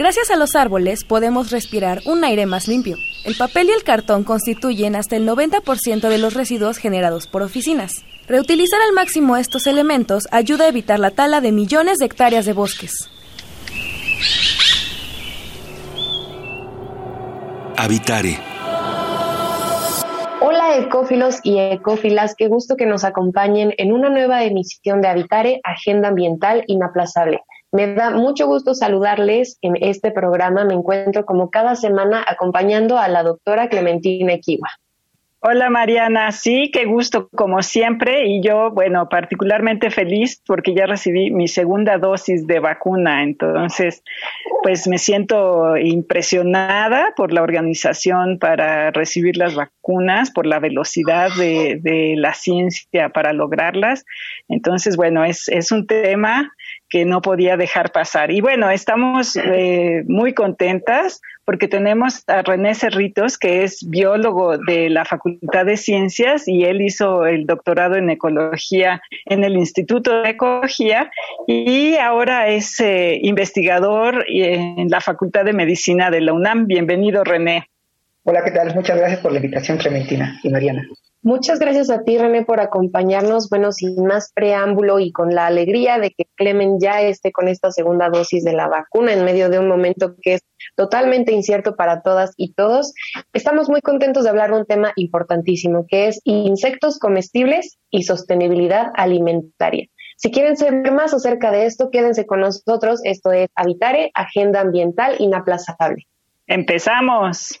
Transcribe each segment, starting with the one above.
Gracias a los árboles podemos respirar un aire más limpio. El papel y el cartón constituyen hasta el 90% de los residuos generados por oficinas. Reutilizar al máximo estos elementos ayuda a evitar la tala de millones de hectáreas de bosques. Habitare. Hola ecófilos y ecófilas, qué gusto que nos acompañen en una nueva emisión de Habitare, Agenda Ambiental Inaplazable. Me da mucho gusto saludarles en este programa. Me encuentro como cada semana acompañando a la doctora Clementina Equiwa. Hola Mariana, sí, qué gusto como siempre y yo, bueno, particularmente feliz porque ya recibí mi segunda dosis de vacuna, entonces pues me siento impresionada por la organización para recibir las vacunas, por la velocidad de, la ciencia para lograrlas, entonces bueno, es un tema que no podía dejar pasar. Y bueno, estamos eh, muy contentas porque tenemos a René Cerritos, que es biólogo de la Facultad de Ciencias y él hizo el doctorado en ecología en el Instituto de Ecología y ahora es eh, investigador en la Facultad de Medicina de la UNAM. Bienvenido, René. Hola, ¿qué tal? Muchas gracias por la invitación, Clementina y Mariana. Muchas gracias a ti, René, por acompañarnos. Bueno, sin más preámbulo y con la alegría de que Clemen ya esté con esta segunda dosis de la vacuna en medio de un momento que es totalmente incierto para todas y todos, estamos muy contentos de hablar de un tema importantísimo, que es insectos comestibles y sostenibilidad alimentaria. Si quieren saber más acerca de esto, quédense con nosotros. Esto es Habitare, Agenda Ambiental Inaplazable. Empezamos.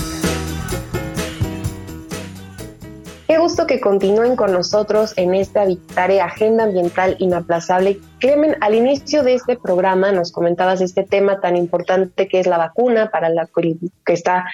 Que continúen con nosotros en esta Habitare Agenda Ambiental Inaplazable. Clemen, al inicio de este programa nos comentabas este tema tan importante que es la vacuna para la que está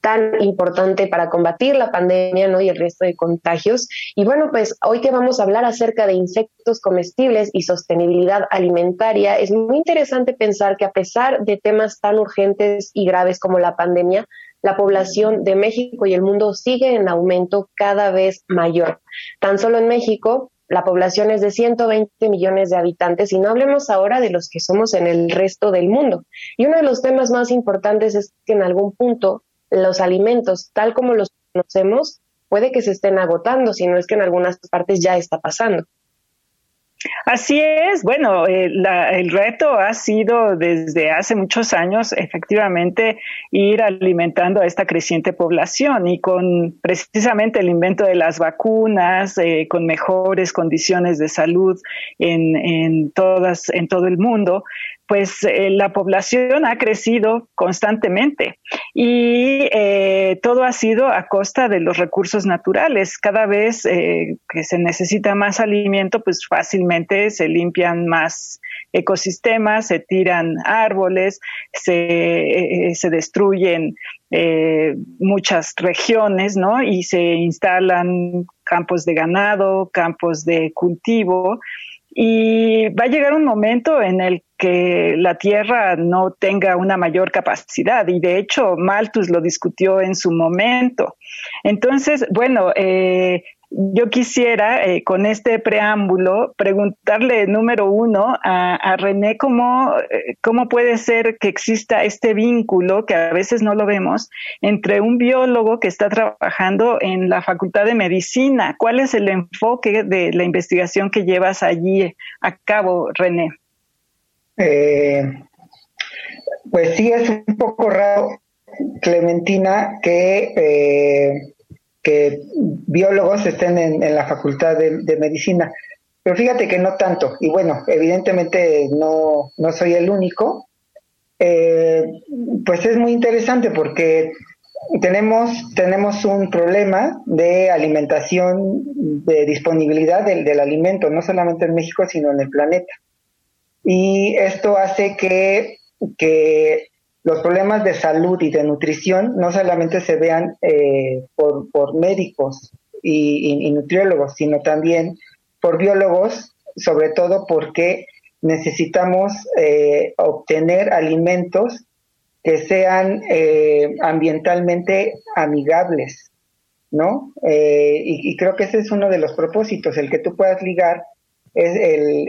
tan importante para combatir la pandemia ¿no? y el resto de contagios. Y bueno, pues hoy que vamos a hablar acerca de insectos comestibles y sostenibilidad alimentaria, es muy interesante pensar que a pesar de temas tan urgentes y graves como la pandemia, la población de México y el mundo sigue en aumento cada vez mayor. Tan solo en México, la población es de 120 millones de habitantes y no hablemos ahora de los que somos en el resto del mundo. Y uno de los temas más importantes es que en algún punto los alimentos, tal como los conocemos, puede que se estén agotando, si no es que en algunas partes ya está pasando. Así es, bueno, eh, el reto ha sido desde hace muchos años efectivamente ir alimentando a esta creciente población y con precisamente el invento de las vacunas, eh, con mejores condiciones de salud en, en, todas, en todo el mundo, pues eh, la población ha crecido constantemente y eh, todo ha sido a costa de los recursos naturales. Cada vez eh, que se necesita más alimento, pues fácilmente se limpian más ecosistemas, se tiran árboles, se, se destruyen muchas regiones, ¿no? Y se instalan campos de ganado, campos de cultivo. Y va a llegar un momento en el que la Tierra no tenga una mayor capacidad y de hecho Malthus lo discutió en su momento. Entonces, bueno, eh, yo quisiera, eh, con este preámbulo, preguntarle, número uno, a, René cómo, eh, cómo puede ser que exista este vínculo, que a veces no lo vemos, entre un biólogo que está trabajando en la Facultad de Medicina. ¿Cuál es el enfoque de la investigación que llevas allí a cabo, René? Eh, pues sí, es un poco raro, Clementina, que que biólogos estén en, la facultad de, medicina. Pero fíjate que no tanto. Y bueno, evidentemente no, no soy el único. Eh, pues es muy interesante porque tenemos, tenemos un problema de alimentación, de disponibilidad del, del, alimento, no solamente en México, sino en el planeta. Y esto hace que, que los problemas de salud y de nutrición no solamente se vean eh, por, por, médicos y, nutriólogos, sino también por biólogos, sobre todo porque necesitamos eh, obtener alimentos que sean eh, ambientalmente amigables, ¿no? Y, creo que ese es uno de los propósitos, el que tú puedas ligar es el,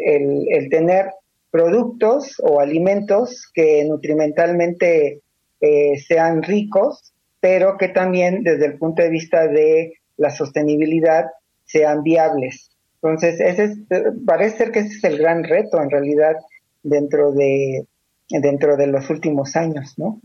el tener productos o alimentos que nutrimentalmente eh, sean ricos, pero que también desde el punto de vista de la sostenibilidad sean viables. Entonces, ese parece ser que ese es el gran reto en realidad dentro de, dentro de los últimos años, ¿no?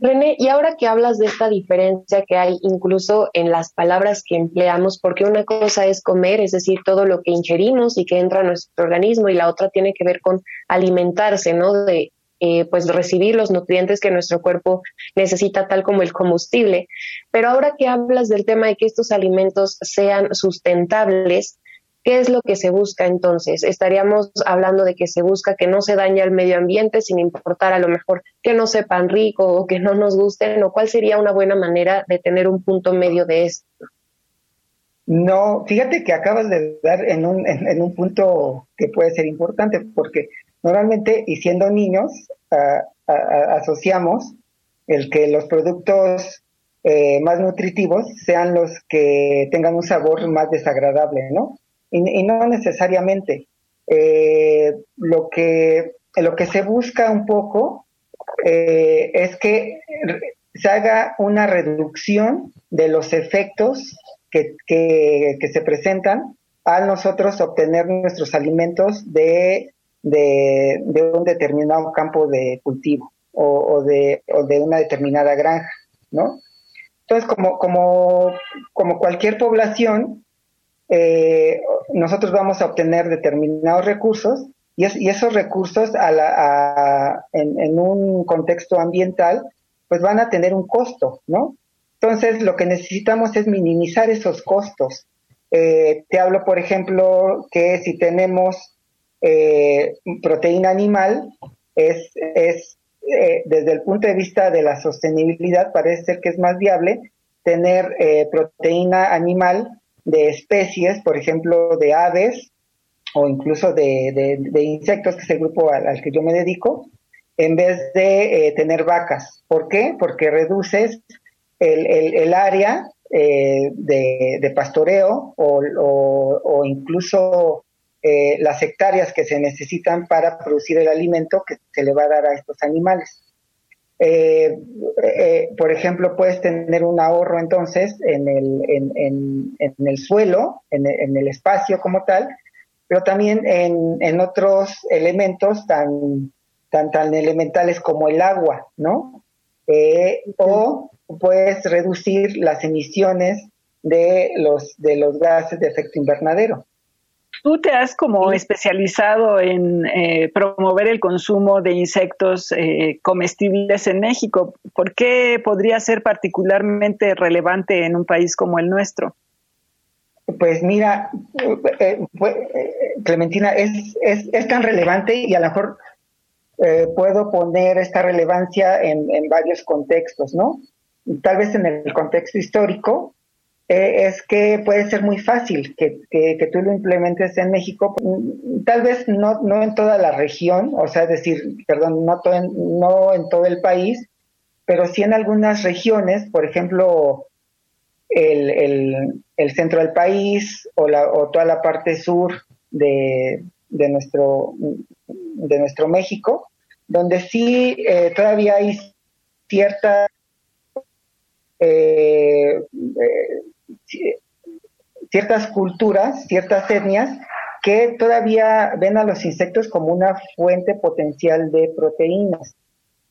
René, y ahora que hablas de esta diferencia que hay incluso en las palabras que empleamos, porque una cosa es comer, es decir, todo lo que ingerimos y que entra a nuestro organismo, y la otra tiene que ver con alimentarse, ¿no? De eh, pues recibir los nutrientes que nuestro cuerpo necesita, tal como el combustible. Pero ahora que hablas del tema de que estos alimentos sean sustentables, ¿Qué es lo que se busca entonces? Estaríamos hablando de que se busca que no se dañe al medio ambiente sin importar a lo mejor que no sepan rico o que no nos gusten, o cuál sería una buena manera de tener un punto medio de esto. No, fíjate que acabas de dar en un, en, un punto que puede ser importante, porque normalmente, y siendo niños, asociamos el que los productos eh, más nutritivos sean los que tengan un sabor más desagradable, ¿no? Y, no necesariamente. Eh, lo, que, lo que se busca un poco eh, es que se haga una reducción de los efectos que, que, se presentan al nosotros obtener nuestros alimentos de, de, un determinado campo de cultivo o, de, o de una determinada granja, ¿no? Entonces, como, como, como cualquier población, eh, nosotros vamos a obtener determinados recursos y, esos recursos en, un contexto ambiental pues van a tener un costo, ¿no? Entonces lo que necesitamos es minimizar esos costos. Eh, te hablo, por ejemplo, que si tenemos eh, proteína animal, es, es desde el punto de vista de la sostenibilidad, parece ser que es más viable tener proteína animal de especies, por ejemplo, de aves o incluso de, insectos, que es el grupo al, que yo me dedico, en vez de eh, tener vacas. ¿Por qué? Porque reduces el, área eh, de, pastoreo o, incluso eh, las hectáreas que se necesitan para producir el alimento que se le va a dar a estos animales. Eh, eh, por ejemplo, puedes tener un ahorro entonces en el, en, el suelo, en, el espacio como tal, pero también en, otros elementos tan, tan, tan elementales como el agua, ¿no? Eh, o puedes reducir las emisiones de los, de los gases de efecto invernadero. Tú te has como especializado en eh, promover el consumo de insectos eh, comestibles en México. ¿Por qué podría ser particularmente relevante en un país como el nuestro? Pues mira, eh, Clementina, es, es, tan relevante y a lo mejor puedo poner esta relevancia en, en varios contextos, ¿no? Tal vez en el contexto histórico, eh, es que puede ser muy fácil que, que, tú lo implementes en México, tal vez no, no en toda la región, o sea, decir, perdón, no, en, no en todo el país, pero sí en algunas regiones, por ejemplo, el, el, el centro del país o, la, o toda la parte sur de, de, nuestro, de nuestro México, donde sí eh, todavía hay cierta eh, eh, ciertas culturas, ciertas etnias, que todavía ven a los insectos como una fuente potencial de proteínas,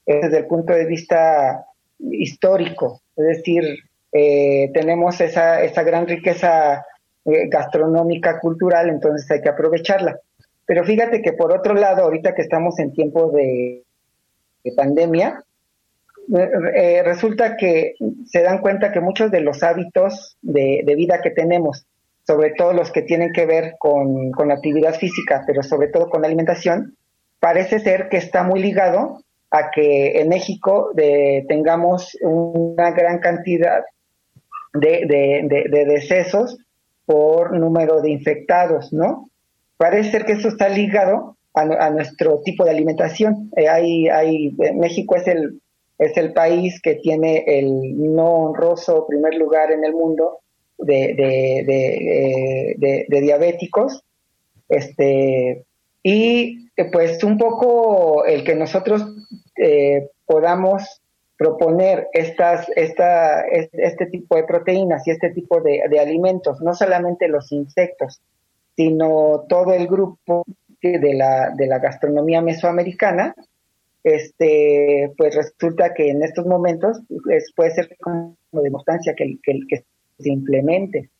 desde el punto de vista histórico. Es decir, eh, tenemos esa, esa gran riqueza eh, gastronómica, cultural, entonces hay que aprovecharla. Pero fíjate que por otro lado, ahorita que estamos en tiempo de, pandemia, eh, resulta que se dan cuenta que muchos de los hábitos de, vida que tenemos, sobre todo los que tienen que ver con, la actividad física, pero sobre todo con la alimentación, parece ser que está muy ligado a que en México tengamos una gran cantidad de, decesos por número de infectados, ¿no? Parece ser que eso está ligado a, nuestro tipo de alimentación. Eh, hay, hay, México es el, es el país que tiene el no honroso primer lugar en el mundo de, de, de diabéticos. Este, y eh, pues un poco el que nosotros eh, podamos proponer estas, esta, este tipo de proteínas y este tipo de, alimentos, no solamente los insectos, sino todo el grupo de la, de la gastronomía mesoamericana, este, pues resulta que en estos momentos pues, puede ser como de importancia que, que, que se implemente.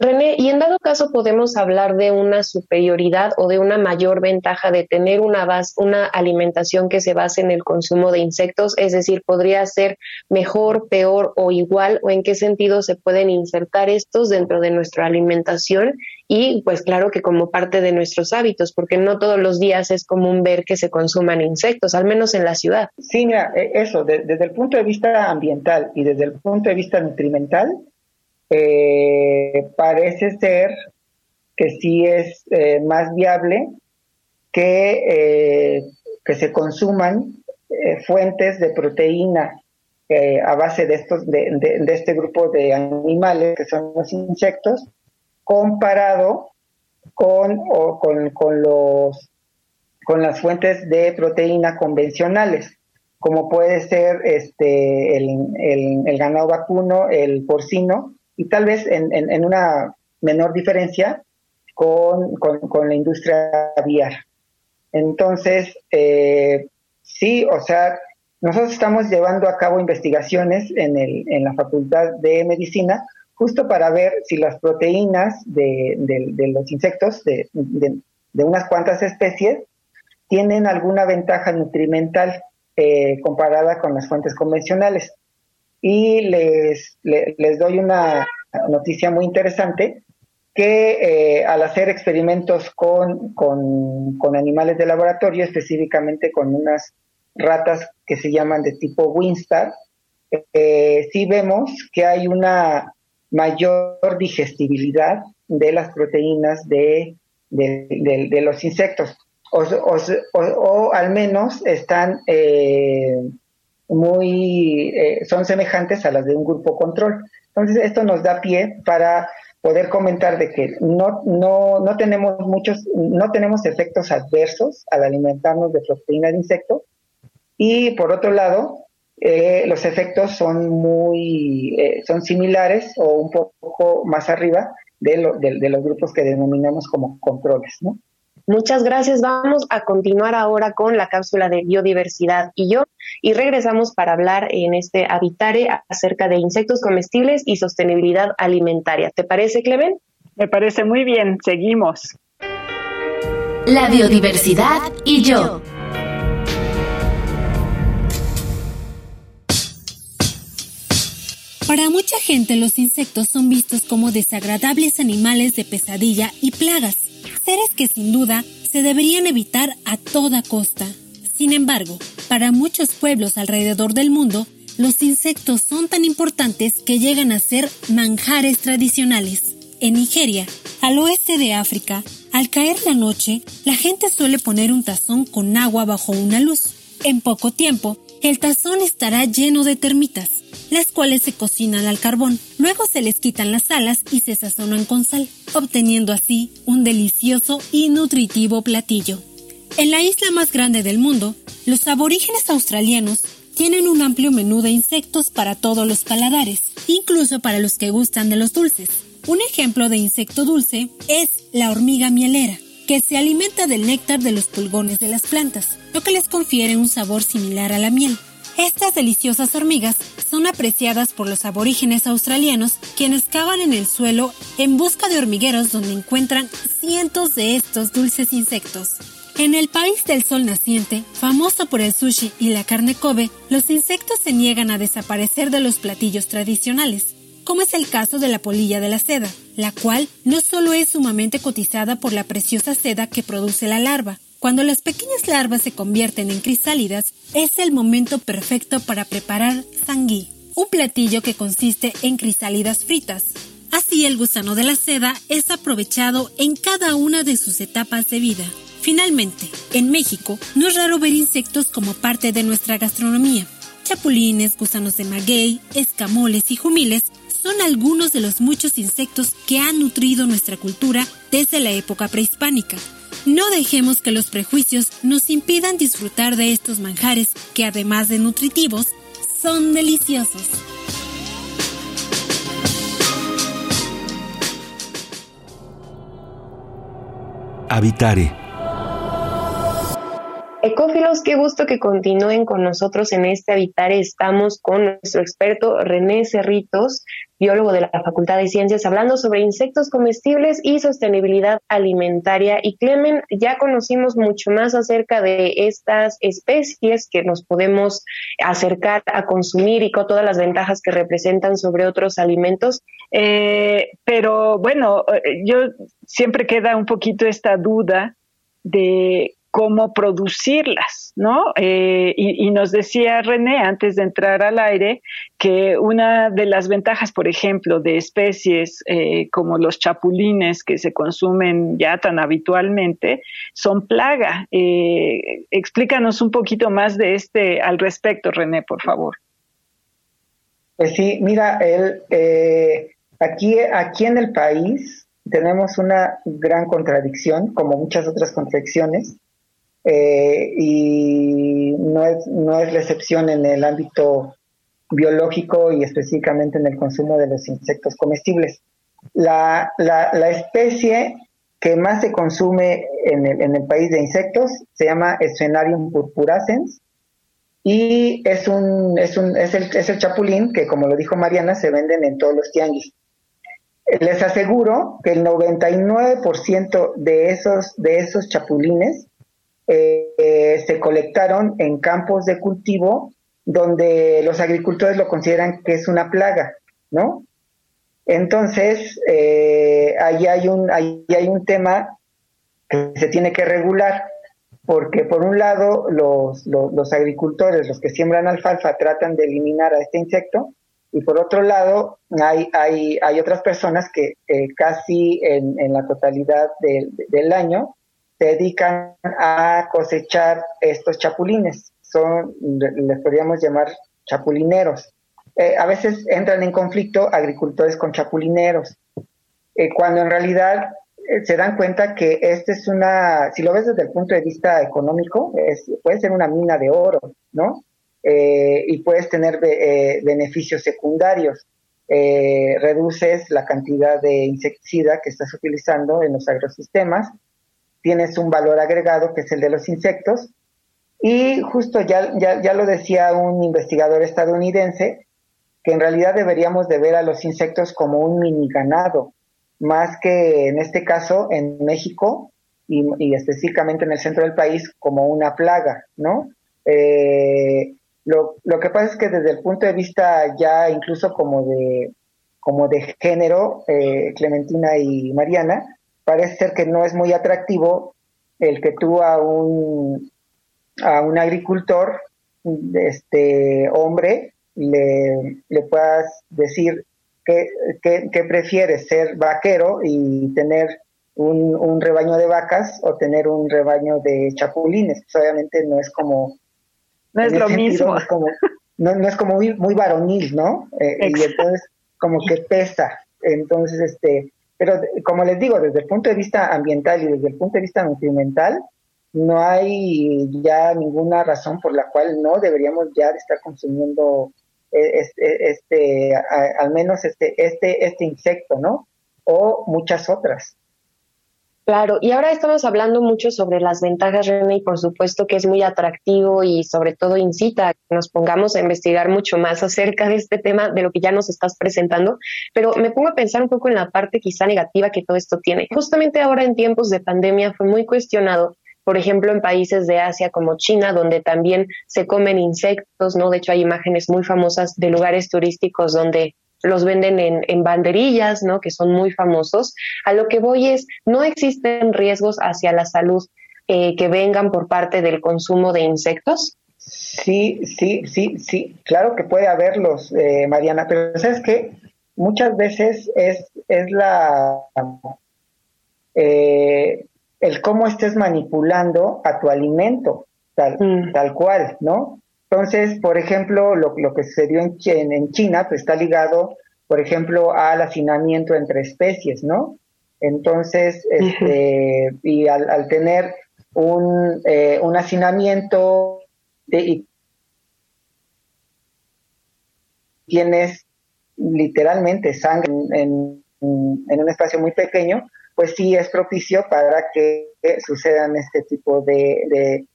René, y en dado caso podemos hablar de una superioridad o de una mayor ventaja de tener una, base, una alimentación que se base en el consumo de insectos, es decir, podría ser mejor, peor o igual, o en qué sentido se pueden insertar estos dentro de nuestra alimentación y pues claro que como parte de nuestros hábitos, porque no todos los días es común ver que se consuman insectos, al menos en la ciudad. Sí, mira, e, eso, desde el punto de vista ambiental y desde el punto de vista nutrimental, eh, parece ser que sí es eh, más viable que, eh, que se consuman fuentes de proteína a base de, estos, de, de, este grupo de animales que son los insectos, comparado con, o con, con, los, con las fuentes de proteína convencionales, como puede ser este, el, el, el ganado vacuno, el porcino, y tal vez en, una menor diferencia con, la industria aviar. Entonces, eh, sí, o sea, nosotros estamos llevando a cabo investigaciones en, el, en la Facultad de Medicina justo para ver si las proteínas de, los insectos, de, unas cuantas especies, tienen alguna ventaja nutrimental eh, comparada con las fuentes convencionales y les, les, doy una noticia muy interesante que eh, al hacer experimentos con, con, animales de laboratorio, específicamente con unas ratas que se llaman de tipo Winstar, eh, sí vemos que hay una mayor digestibilidad de las proteínas de, de, los insectos, o, o, al menos están eh, muy, eh, son semejantes a las de un grupo control. Entonces, esto nos da pie para poder comentar de que no, no, no tenemos muchos, no tenemos efectos adversos al alimentarnos de proteína de insecto y por otro lado, eh, los efectos son muy, eh, son similares o un poco más arriba de, de los grupos que denominamos como controles, ¿no? Muchas gracias. Vamos a continuar ahora con la cápsula de biodiversidad y yo y regresamos para hablar en este Habitare acerca de insectos comestibles y sostenibilidad alimentaria. ¿Te parece, Clemen? Me parece muy bien. Seguimos. La biodiversidad y yo. Para mucha gente los insectos son vistos como desagradables animales de pesadilla y plagas que sin duda se deberían evitar a toda costa. Sin embargo, para muchos pueblos alrededor del mundo, los insectos son tan importantes que llegan a ser manjares tradicionales. En Nigeria, al oeste de África, al caer la noche, la gente suele poner un tazón con agua bajo una luz. En poco tiempo, el tazón estará lleno de termitas las cuales se cocinan al carbón. Luego se les quitan las alas y se sazonan con sal, obteniendo así un delicioso y nutritivo platillo. En la isla más grande del mundo, los aborígenes australianos tienen un amplio menú de insectos para todos los paladares, incluso para los que gustan de los dulces. Un ejemplo de insecto dulce es la hormiga mielera, que se alimenta del néctar de los pulgones de las plantas, lo que les confiere un sabor similar a la miel. Estas deliciosas hormigas son apreciadas por los aborígenes australianos quienes cavan en el suelo en busca de hormigueros donde encuentran cientos de estos dulces insectos. En el país del sol naciente, famoso por el sushi y la carne Kobe, los insectos se niegan a desaparecer de los platillos tradicionales, como es el caso de la polilla de la seda, la cual no solo es sumamente cotizada por la preciosa seda que produce la larva, cuando las pequeñas larvas se convierten en crisálidas, es el momento perfecto para preparar sangui, un platillo que consiste en crisálidas fritas. Así el gusano de la seda es aprovechado en cada una de sus etapas de vida. Finalmente, en México no es raro ver insectos como parte de nuestra gastronomía. Chapulines, gusanos de maguey, escamoles y jumiles son algunos de los muchos insectos que han nutrido nuestra cultura desde la época prehispánica. No dejemos que los prejuicios nos impidan disfrutar de estos manjares que además de nutritivos, son deliciosos. Habitare Ecófilos, qué gusto que continúen con nosotros en este habitar. Estamos con nuestro experto René Cerritos, biólogo de la Facultad de Ciencias, hablando sobre insectos comestibles y sostenibilidad alimentaria. Y Clemen, ya conocimos mucho más acerca de estas especies que nos podemos acercar a consumir y con todas las ventajas que representan sobre otros alimentos. Eh, pero bueno, eh, yo siempre queda un poquito esta duda de cómo producirlas, ¿no? Eh, y, nos decía René antes de entrar al aire que una de las ventajas, por ejemplo, de especies eh, como los chapulines que se consumen ya tan habitualmente, son plaga. Eh, explícanos un poquito más de este al respecto, René, por favor. Pues sí, mira, él, aquí, aquí en el país tenemos una gran contradicción, como muchas otras contradicciones, eh, y no es, no es la excepción en el ámbito biológico y específicamente en el consumo de los insectos comestibles. La, la, especie que más se consume en el, en el, país de insectos se llama Sphenarium purpurascens y es, un, es, un, es, el, es el chapulín que, como lo dijo Mariana, se venden en todos los tianguis. Les aseguro que el 99% de esos, de esos chapulines eh, se colectaron en campos de cultivo donde los agricultores lo consideran que es una plaga, ¿no? Entonces, eh, ahí, hay un, ahí hay un tema que se tiene que regular, porque por un lado los, los, agricultores, los que siembran alfalfa, tratan de eliminar a este insecto, y por otro lado hay, hay, hay otras personas que casi en, en, la totalidad del año se dedican a cosechar estos chapulines. Son, les podríamos llamar chapulineros. Eh, a veces entran en conflicto agricultores con chapulineros, eh, cuando en realidad eh, se dan cuenta que este es una, si lo ves desde el punto de vista económico, puede ser una mina de oro, ¿no? y puedes tener beneficios secundarios. reduces la cantidad de insecticida que estás utilizando en los agrosistemas tienes un valor agregado que es el de los insectos. Y justo ya, ya, lo decía un investigador estadounidense, que en realidad deberíamos de ver a los insectos como un mini ganado, más que en este caso en México y, específicamente en el centro del país como una plaga, ¿no? Eh, lo, lo, que pasa es que desde el punto de vista ya incluso como de, como de género, eh, Clementina y Mariana, parece ser que no es muy atractivo el que tú a un, a un agricultor, este hombre, le, le puedas decir que, que, prefieres ser vaquero y tener un, un, rebaño de vacas o tener un rebaño de chapulines. Pues obviamente no es como... No es lo mismo. No es como, no, es como muy, muy varonil, ¿no? Eh, y entonces como que pesa. Entonces, este, pero como les digo, desde el punto de vista ambiental y desde el punto de vista nutrimental, no hay ya ninguna razón por la cual no deberíamos ya estar consumiendo eh, este, este al menos este, este, este insecto, ¿no? O muchas otras. Claro, y ahora estamos hablando mucho sobre las ventajas, René, y por supuesto que es muy atractivo y sobre todo incita a que nos pongamos a investigar mucho más acerca de este tema, de lo que ya nos estás presentando, pero me pongo a pensar un poco en la parte quizá negativa que todo esto tiene. Justamente ahora en tiempos de pandemia fue muy cuestionado por ejemplo, en países de Asia como China, donde también se comen insectos, ¿no? De hecho, hay imágenes muy famosas de lugares turísticos donde los venden en, banderillas, ¿no? Que son muy famosos. A lo que voy es, no existen riesgos hacia la salud eh, que vengan por parte del consumo de insectos. Sí, sí, sí, sí, claro que puede haberlos, eh, Mariana, pero sabes que muchas veces es, es la eh, el cómo estés manipulando a tu alimento, tal, mm. tal cual, ¿no? Entonces, por ejemplo, lo, que sucedió en, en, China pues, está ligado, por ejemplo, al hacinamiento entre especies, ¿no? Entonces, este, y al, tener un, eh, un hacinamiento y tienes literalmente sangre en, en, un espacio muy pequeño, pues sí es propicio para que sucedan este tipo de, de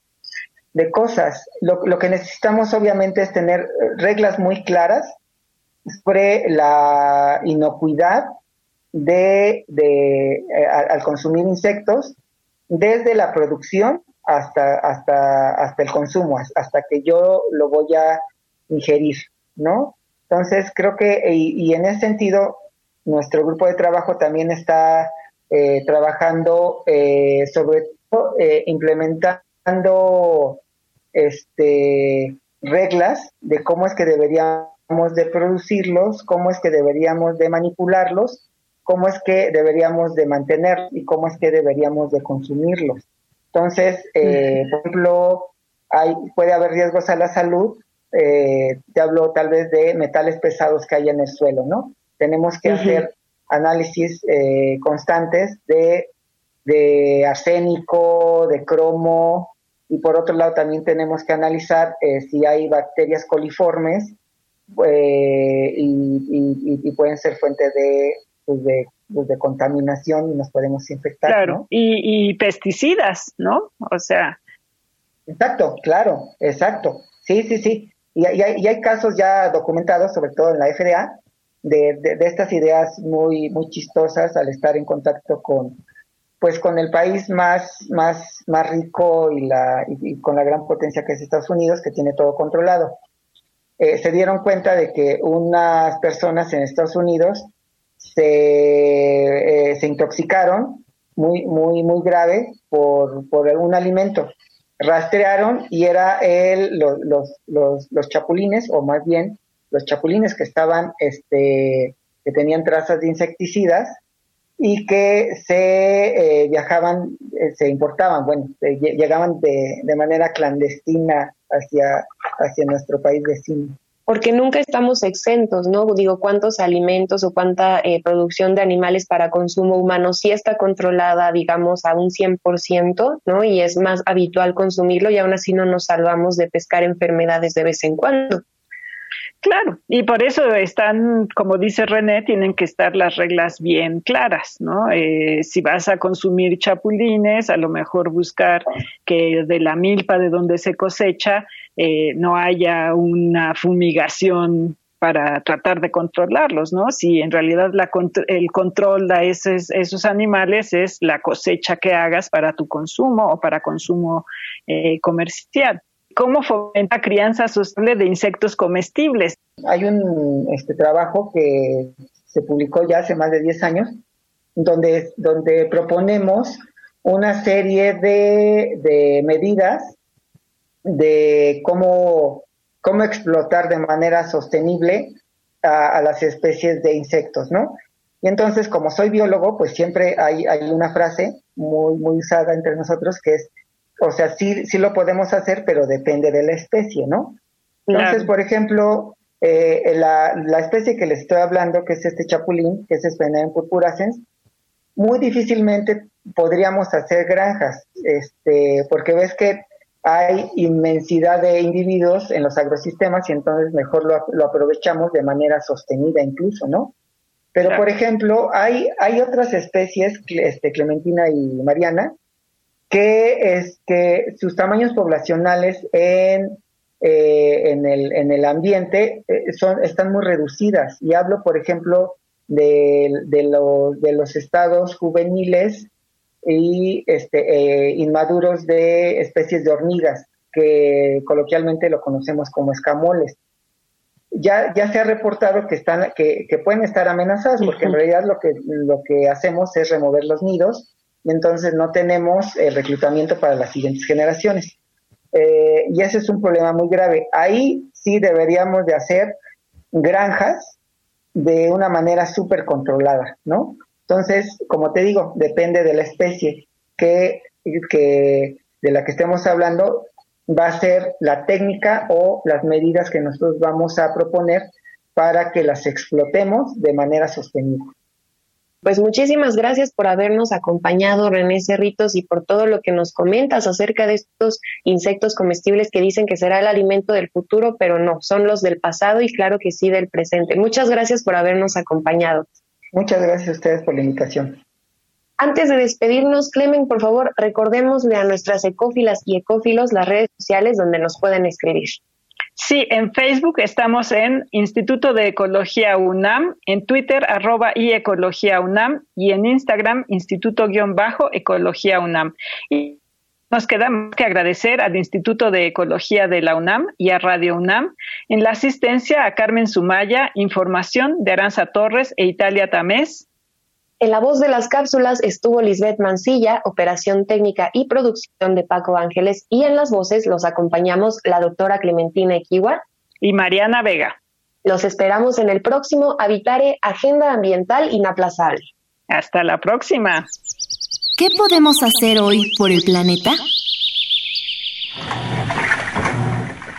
cosas. Lo, que necesitamos obviamente es tener reglas muy claras sobre la inocuidad de, de eh, al consumir insectos desde la producción hasta, hasta, hasta el consumo, hasta que yo lo voy a ingerir, ¿no? Entonces creo que, y, en ese sentido, nuestro grupo de trabajo también está eh, trabajando eh, sobre todo implementando este, reglas de cómo es que deberíamos de producirlos, cómo es que deberíamos de manipularlos, cómo es que deberíamos de mantener y cómo es que deberíamos de consumirlos. Entonces, eh, por ejemplo, hay, puede haber riesgos a la salud. Eh, te hablo tal vez de metales pesados que hay en el suelo, ¿no? Tenemos que hacer análisis eh, constantes de, de arsénico, de cromo, y por otro lado también tenemos que analizar eh, si hay bacterias coliformes eh, y, pueden ser fuente pues, pues, de, contaminación y nos podemos infectar. Claro, y, pesticidas, ¿no? O sea. Exacto, claro, exacto. Sí, sí, sí. Y, hay, y hay casos ya documentados, sobre todo en la FDA, de, de, estas ideas muy, muy chistosas al estar en contacto con, pues con el país más, más, más rico y, la, y, con la gran potencia que es Estados Unidos, que tiene todo controlado. Eh, se dieron cuenta de que unas personas en Estados Unidos se, eh, intoxicaron muy, muy, muy grave por, por un alimento. Rastrearon y era el, los, los, los, chapulines, o más bien los chapulines que estaban, este, que tenían trazas de insecticidas, y que se eh, viajaban, eh, se importaban, bueno, llegaban de, de, manera clandestina hacia, hacia nuestro país vecino. Porque nunca estamos exentos, ¿no? Digo, cuántos alimentos o cuánta eh, producción de animales para consumo humano sí está controlada, digamos, a un 100%, ¿no? Y es más habitual consumirlo y aún así no nos salvamos de pescar enfermedades de vez en cuando. Claro, y por eso están, como dice René, tienen que estar las reglas bien claras, ¿no? Eh, si vas a consumir chapulines, a lo mejor buscar que de la milpa de donde se cosecha eh, no haya una fumigación para tratar de controlarlos, ¿no? Si en realidad la, el control de esos, animales es la cosecha que hagas para tu consumo o para consumo eh, comercial cómo fomenta crianza sostenible de insectos comestibles. Hay un este, trabajo que se publicó ya hace más de 10 años, donde, donde proponemos una serie de, medidas de cómo, cómo explotar de manera sostenible a, las especies de insectos, ¿no? Y entonces, como soy biólogo, pues siempre hay, hay una frase muy, muy usada entre nosotros que es o sea, sí, sí lo podemos hacer, pero depende de la especie, ¿no? Entonces, por ejemplo, eh, la, la, especie que les estoy hablando, que es este chapulín, que es Sphenadium purpurascens, muy difícilmente podríamos hacer granjas, este, porque ves que hay inmensidad de individuos en los agrosistemas y entonces mejor lo, lo aprovechamos de manera sostenida incluso, ¿no? Pero, por ejemplo, hay, hay otras especies, este, Clementina y Mariana, que este, sus tamaños poblacionales en, eh, en, el, en el ambiente eh, son, están muy reducidas. Y hablo, por ejemplo, de, de, de los estados juveniles y este, eh, inmaduros de especies de hormigas, que coloquialmente lo conocemos como escamoles. Ya, ya se ha reportado que, están, que, que pueden estar amenazadas, porque en realidad lo que, lo que hacemos es remover los nidos entonces no tenemos el reclutamiento para las siguientes generaciones. Eh, y ese es un problema muy grave. Ahí sí deberíamos de hacer granjas de una manera súper controlada, ¿no? Entonces, como te digo, depende de la especie que, de la que estemos hablando, va a ser la técnica o las medidas que nosotros vamos a proponer para que las explotemos de manera sostenible. Pues muchísimas gracias por habernos acompañado, René Cerritos, y por todo lo que nos comentas acerca de estos insectos comestibles que dicen que será el alimento del futuro, pero no, son los del pasado y claro que sí del presente. Muchas gracias por habernos acompañado. Muchas gracias a ustedes por la invitación. Antes de despedirnos, Clemen, por favor, recordémosle a nuestras ecófilas y ecófilos las redes sociales donde nos pueden escribir. Sí, en Facebook estamos en Instituto de Ecología UNAM, en Twitter arroba y Ecología UNAM y en Instagram Instituto-Ecología UNAM. Y nos queda más que agradecer al Instituto de Ecología de la UNAM y a Radio UNAM. En la asistencia a Carmen Sumaya, información de Aranza Torres e Italia Tamés. En la voz de las cápsulas estuvo Lisbeth Mancilla, operación técnica y producción de Paco Ángeles, y en las voces los acompañamos la doctora Clementina Equiwa y Mariana Vega. Los esperamos en el próximo Habitare Agenda Ambiental Inaplazable. Hasta la próxima. ¿Qué podemos hacer hoy por el planeta?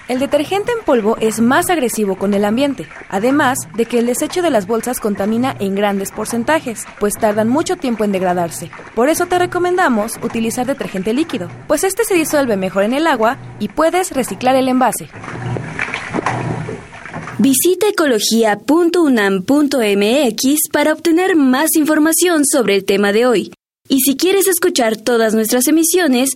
El detergente en polvo es más agresivo con el ambiente, además de que el desecho de las bolsas contamina en grandes porcentajes, pues tardan mucho tiempo en degradarse. Por eso te recomendamos utilizar detergente líquido, pues este se disuelve mejor en el agua y puedes reciclar el envase. Visita ecología.unam.mx para obtener más información sobre el tema de hoy. Y si quieres escuchar todas nuestras emisiones,